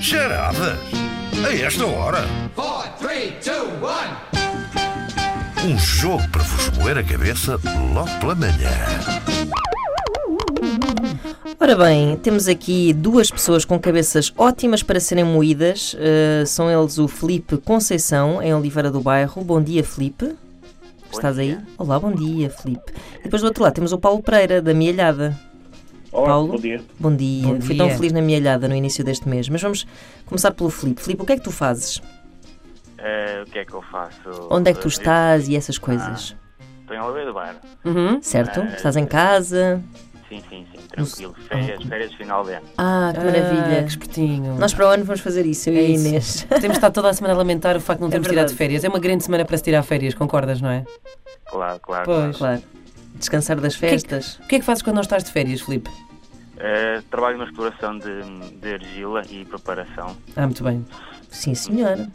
Charadas? A esta hora? four, three, two, one. Um jogo para vos moer a cabeça logo pela manhã. Ora bem, temos aqui duas pessoas com cabeças ótimas para serem moídas. Uh, são eles o Felipe Conceição, em Oliveira do Bairro. Bom dia, Felipe. Estás aí? Olá, bom dia, Felipe. E depois do outro lado temos o Paulo Pereira, da Mielhada. Olá, Paulo? bom dia. Bom dia. Bom Fui dia. tão feliz na Mielhada no início deste mês. Mas vamos começar pelo Felipe. Felipe, o que é que tu fazes? Eh, o que é que eu faço? Onde é que tu estás e essas coisas? Estou em Oliveira do Bar. Uhum. Certo? Ah, Estás em casa? Sim, sim, sim, tranquilo. Férias, férias de final de ano. Ah, que Ah, maravilha. que espertinho. Nós para o ano vamos fazer isso, eu É e a isso. Inês. Temos estado toda a semana a lamentar o facto de não É termos verdade. tirado férias. É uma grande semana para se tirar férias, concordas, não é? Claro, claro. Pois. claro. Descansar das que é que- festas. O que é que fazes quando não estás de férias, Filipe? Eh, trabalho na exploração de, de argila e preparação. Ah, muito bem. Sim, senhora.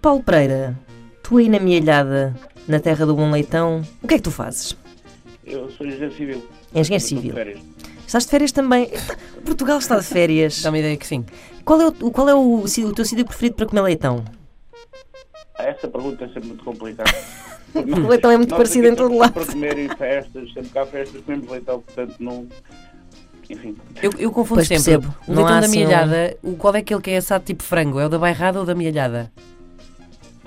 Paulo Pereira, tu aí na Mielhada, na terra do Bom Leitão, o que é que tu fazes? Eu sou engenheiro civil. Engenheiro de civil. Estás de férias também? Portugal está de férias. Dá-me a ideia que sim. Qual é, o, qual é o, o teu sítio preferido para comer leitão? Ah, Essa pergunta é sempre muito complicada. O leitão é muito Nós parecido em todo lado. Para comer em festas, sempre que há festas comemos leitão, portanto não. Enfim. Eu, eu confundo Pois sempre. percebo. O Não leitão da assim um- mielhada, o qual é aquele que é assado tipo frango? É o da bairrada ou da mielhada?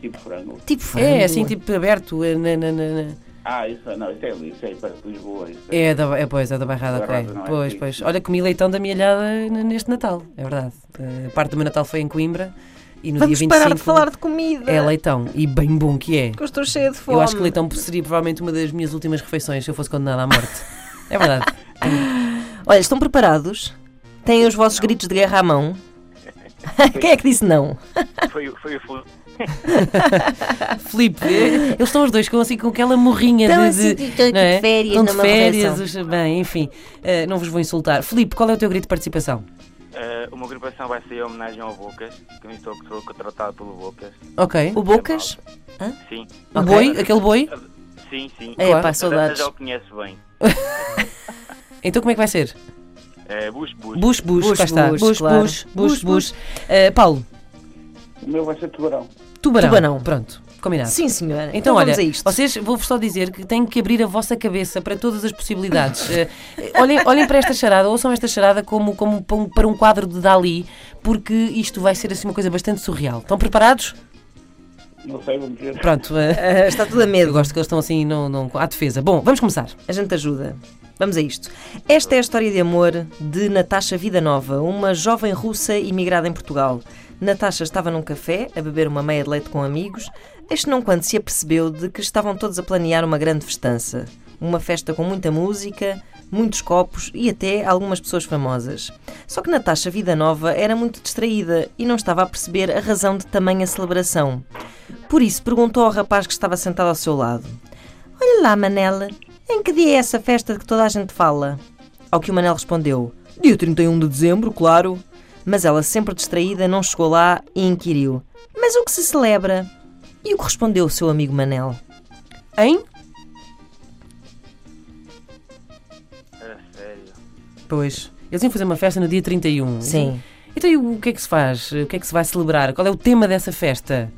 Tipo frango. Tipo frango. É, assim tipo aberto. é, na- na- na- na- Ah, isso não, isso é ali, isso é perto de Lisboa. Isso É, da, é, pois, é da bairrada, ok. É? Pois, pois. Olha, comi leitão da mielhada n- neste Natal, é verdade. Eh, A parte do meu Natal foi em Coimbra e no Vamos dia 25 parar de falar de comida. é leitão. E bem bom que é. Que eu estou cheia de fome. Eu acho que leitão seria provavelmente uma das minhas últimas refeições se eu fosse condenada à morte. É verdade. Olha, estão preparados? Têm os vossos gritos de guerra à mão? Quem é que disse não? Foi, o- foi o Flu- Filipe, eh, eles estão os dois com, assim, com aquela morrinha Estão de. assim, de estão não é? de férias, Estão de férias, os- bem, enfim, eh, não vos vou insultar. Filipe, qual é o teu grito de participação? Uma agrupação vai ser em homenagem ao Bocas, que eu estou sou contratado pelo Bocas. Ok. O Bocas? Sim, O Ok. boi, aquele boi? sim, sim. É, Claro. pá, saudades. já o conhece bem. Então como é que vai ser? Eh, Bush, Bush. Bush, bush, Bush, cá está. bush, Bush, claro. bush, bush, Bush, bush. Eh, Paulo, O meu vai ser tubarão. tubarão. Tubarão. Pronto, combinado. Sim, senhora. Então, olha, vamos a isto. vocês, vou-vos só dizer que têm que abrir a vossa cabeça para todas as possibilidades. Eh, olhem, olhem para esta charada, ouçam esta charada como, como pa- para um quadro de Dali, porque isto vai ser assim uma coisa bastante surreal. Estão preparados? Não sei, vamos ver. Pronto, Ah, está tudo a eu medo. gosto que eles estão assim não, não, à defesa. Bom, vamos começar. A gente ajuda. Vamos a isto. Esta é a história de amor de Natasha Vida Nova, uma jovem russa imigrada em Portugal. Natasha estava num café a beber uma meia de leite com amigos, este não quando se apercebeu de que estavam todos a planear uma grande festança. Uma festa com muita música, muitos copos e até algumas pessoas famosas. Só que Natasha Vida Nova era muito distraída e não estava a perceber a razão de tamanha celebração. Por isso perguntou ao rapaz que estava sentado ao seu lado: Olha lá, Manela, em que dia é essa festa de que toda a gente fala? Ao que o Manel respondeu: Dia 31 de dezembro, claro. Mas ela, sempre distraída, não chegou lá e inquiriu: Mas o que se celebra? E o que respondeu o seu amigo Manel? Hein? A sério. Pois. Eles iam fazer uma festa no dia 31. Sim. Então e o que é que se faz? O que é que se vai celebrar? Qual é o tema dessa festa?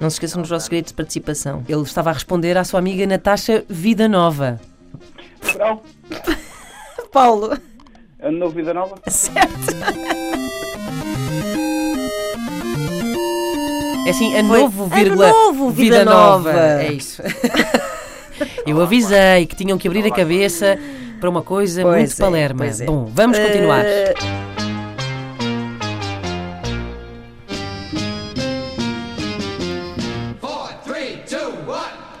Não se esqueçam dos vossos gritos de participação. Ele estava a responder à sua amiga Natasha Vida Nova. Tubarão, Paulo! ano novo, vida nova. É assim, a Foi novo, ano vírgula, novo, vida nova. É isso. Eu avisei que tinham que abrir a cabeça para uma coisa Pois muito é, palerma. é. Bom, vamos continuar. One.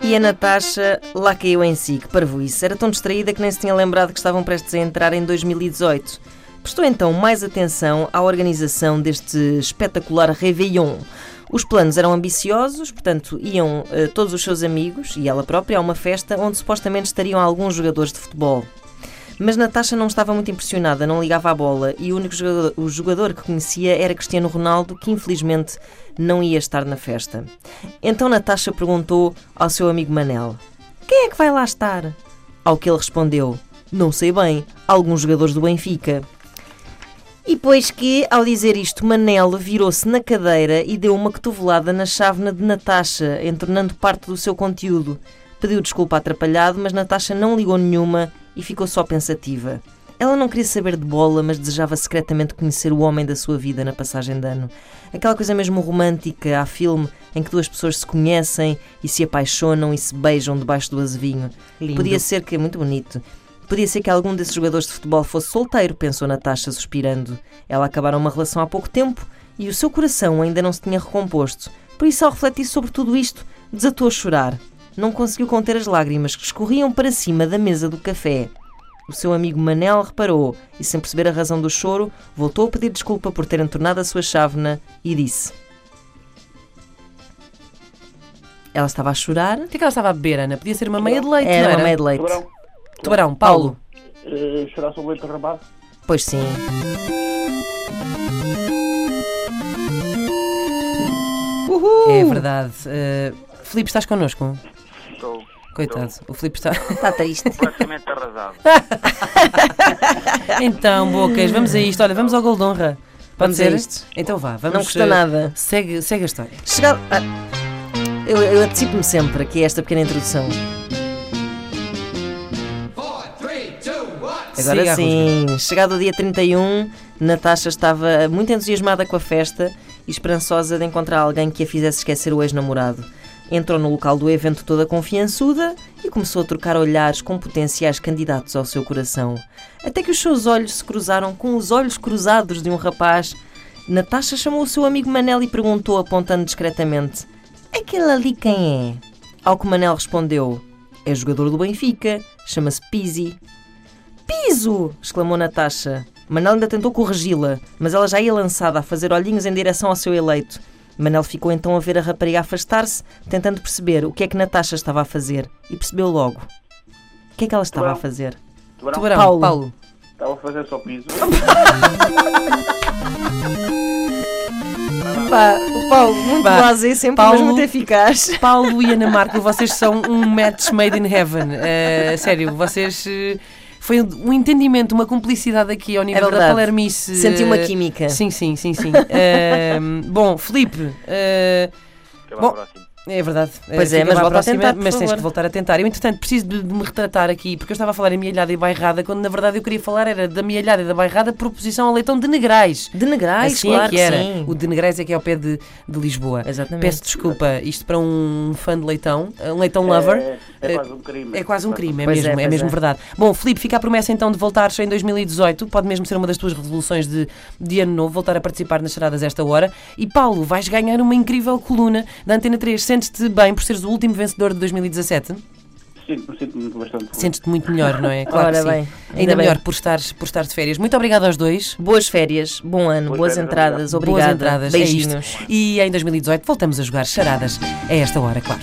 E a Natasha lá caiu em si, que parvoíce. Era tão distraída que nem se tinha lembrado que estavam prestes a entrar em 2018. Prestou então mais atenção à organização deste espetacular Réveillon. Os planos eram ambiciosos, portanto, iam eh, todos os seus amigos e ela própria a uma festa onde supostamente estariam alguns jogadores de futebol. Mas Natasha não estava muito impressionada, não ligava à bola e o único jogador, o jogador que conhecia era Cristiano Ronaldo, que infelizmente não ia estar na festa. Então Natasha perguntou ao seu amigo Manel: Quem é que vai lá estar? Ao que ele respondeu: Não sei bem, alguns jogadores do Benfica. E pois que, ao dizer isto, Manel virou-se na cadeira e deu uma cotovelada na chávena de Natasha, entornando parte do seu conteúdo. Pediu desculpa atrapalhado, mas Natasha não ligou nenhuma e ficou só pensativa. Ela não queria saber de bola, mas desejava secretamente conhecer o homem da sua vida na passagem de ano. Aquela coisa mesmo romântica, há filme, em que duas pessoas se conhecem e se apaixonam e se beijam debaixo do azevinho. Lindo. Podia ser que é muito bonito. Podia ser que algum desses jogadores de futebol fosse solteiro, pensou Natasha, suspirando. Ela acabara uma relação há pouco tempo e o seu coração ainda não se tinha recomposto. Por isso, ao refletir sobre tudo isto, desatou a chorar. Não conseguiu conter as lágrimas que escorriam para cima da mesa do café. O seu amigo Manel reparou e, sem perceber a razão do choro, voltou a pedir desculpa por ter entornado a sua chávena e disse: Ela estava a chorar. O que é que ela estava a beber, Ana? Podia ser uma meia de leite, Era não uma meia de leite. Tubarão, Paulo. eh, chorar sobre o leite derramado. Pois sim. Uhul! É verdade. Uh, Filipe, estás connosco? Estou Coitado, o Filipe está. Está triste. praticamente arrasado. então, bocas, vamos a isto. Olha, vamos ao gol de honra. Pode Vamos a ser? isto. Então vá, vamos. Não custa eh, nada. Segue, segue a história. Chegado. Ah, eu, eu antecipo-me sempre aqui a esta pequena introdução. Agora a sim, chegado o dia 31, Natasha estava muito entusiasmada com a festa e esperançosa de encontrar alguém que a fizesse esquecer o ex-namorado. Entrou no local do evento toda confiançuda e começou a trocar olhares com potenciais candidatos ao seu coração. Até que os seus olhos se cruzaram com os olhos cruzados de um rapaz. Natasha chamou o seu amigo Manel e perguntou, apontando discretamente: Aquele ali quem é? Ao que Manel respondeu: É jogador do Benfica, chama-se Pizzi. Piso! exclamou Natasha. Manel ainda tentou corrigi-la, mas ela já ia lançada a fazer olhinhos em direção ao seu eleito. Manel ficou então a ver a rapariga afastar-se, tentando perceber o que é que Natasha estava a fazer. E percebeu logo. O que é que ela estava a Tubarão. fazer? Tubarão, Tubarão, Paulo. Paulo. estava a fazer só piso. Pá, o Paulo, muito Pá, blasé sempre, Paulo- mas muito eficaz. Paulo e Ana Marco, vocês são um match made in heaven. Eh, sério, vocês. eh, foi um entendimento, uma cumplicidade aqui ao nível da É verdade. Palermice. Senti uma eh, química. Sim, sim, sim, sim. Eh, bom, Filipe, eh, Até Bom, próximo. É verdade. Pois Eh, é, mas volta a tentar, Mas tens favor. que voltar a tentar. Eu, entretanto, preciso de, de me retratar aqui, porque eu estava a falar em mialhada e bairrada, quando na verdade eu queria falar era da mialhada e da bairrada por oposição ao leitão de Negrais. De Negrais, assim claro é que era. sim. O de Negrais é que é ao pé de, de Lisboa. Exatamente. Peço desculpa, isto para um fã de leitão, um leitão lover. É, é quase um crime. É quase um crime, é Pois é, mesmo, é, pois mesmo é. verdade. Bom, Filipe, fica a promessa então de voltares em 2018, pode mesmo ser uma das tuas resoluções de, de ano novo, voltar a participar nas charadas esta hora. E Paulo, vais ganhar uma incrível coluna da Antena 3. Sentes-te bem por seres o último vencedor de 2017? Sinto-me sinto-me bastante. Sentes-te muito melhor, não é? Claro Ora que sim. bem, Ainda, ainda bem. melhor por estares, por estares de férias. Muito obrigado aos dois. Boas férias, bom ano, Boas boas férias, entradas, Boas obrigada. entradas. é Beijinhos. isto. E em 2018 voltamos a jogar charadas a esta hora, claro.